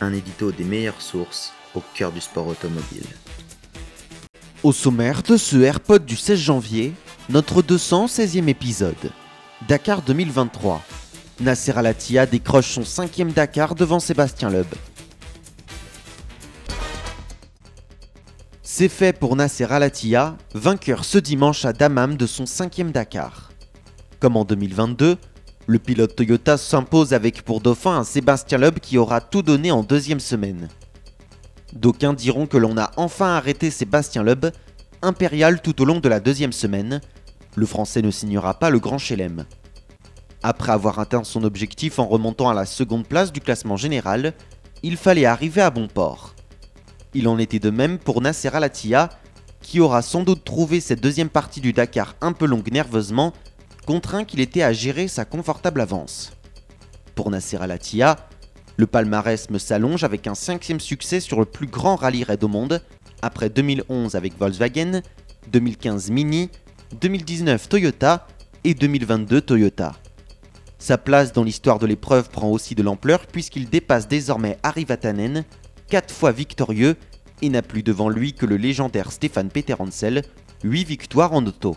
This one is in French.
Un édito des meilleures sources au cœur du sport automobile. Au sommaire de ce AirPod du 16 janvier, notre 216e épisode. Dakar 2023. Nasser Al-Attiyah décroche son cinquième Dakar devant Sébastien Loeb. C'est fait pour Nasser Al-Attiyah, vainqueur ce dimanche à Dammam de son cinquième Dakar. Comme en 2022, le pilote Toyota s'impose avec pour dauphin un Sébastien Loeb qui aura tout donné en deuxième semaine. D'aucuns diront que l'on a enfin arrêté Sébastien Loeb, impérial tout au long de la deuxième semaine. Le Français ne signera pas le Grand Chelem. Après avoir atteint son objectif en remontant à la seconde place du classement général, il fallait arriver à bon port. Il en était de même pour Nasser Al-Attiyah, qui aura sans doute trouvé cette deuxième partie du Dakar un peu longue nerveusement, contraint qu'il était à gérer sa confortable avance. Pour Nasser Al-Attiyah, le palmarès me s'allonge avec un cinquième succès sur le plus grand rallye raid au monde, après 2011 avec Volkswagen, 2015 Mini, 2019 Toyota et 2022 Toyota. Sa place dans l'histoire de l'épreuve prend aussi de l'ampleur puisqu'il dépasse désormais Harry Vatanen, 4 fois victorieux, et n'a plus devant lui que le légendaire Stéphane Peter Hansel, 8 victoires en auto.